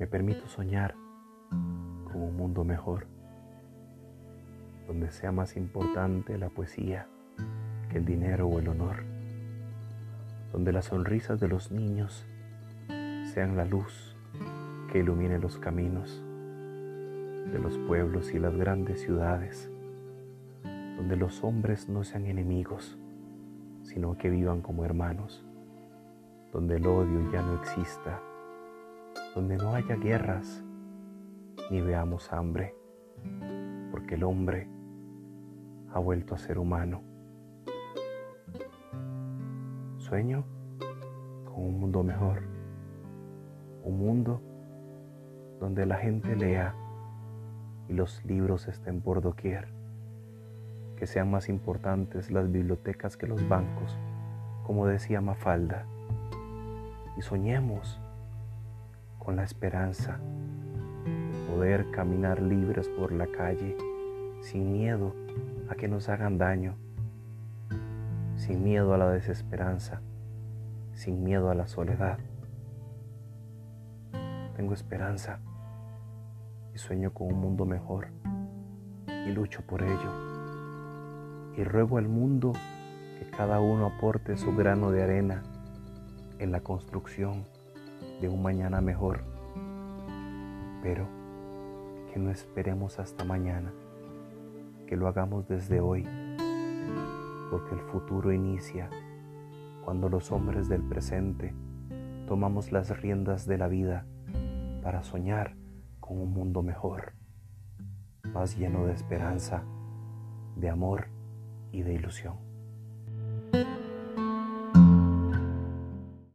me permito soñar con un mundo mejor, donde sea más importante la poesía que el dinero o el honor, donde las sonrisas de los niños sean la luz que ilumine los caminos de los pueblos y las grandes ciudades, donde los hombres no sean enemigos, sino que vivan como hermanos, donde el odio ya no exista donde no haya guerras ni veamos hambre, porque el hombre ha vuelto a ser humano. Sueño con un mundo mejor, un mundo donde la gente lea y los libros estén por doquier, que sean más importantes las bibliotecas que los bancos, como decía Mafalda, y soñemos con la esperanza de poder caminar libres por la calle sin miedo a que nos hagan daño, sin miedo a la desesperanza, sin miedo a la soledad. Tengo esperanza y sueño con un mundo mejor y lucho por ello. Y ruego al mundo que cada uno aporte su grano de arena en la construcción de un mañana mejor, pero que no esperemos hasta mañana, que lo hagamos desde hoy, porque el futuro inicia cuando los hombres del presente tomamos las riendas de la vida para soñar con un mundo mejor, más lleno de esperanza, de amor y de ilusión.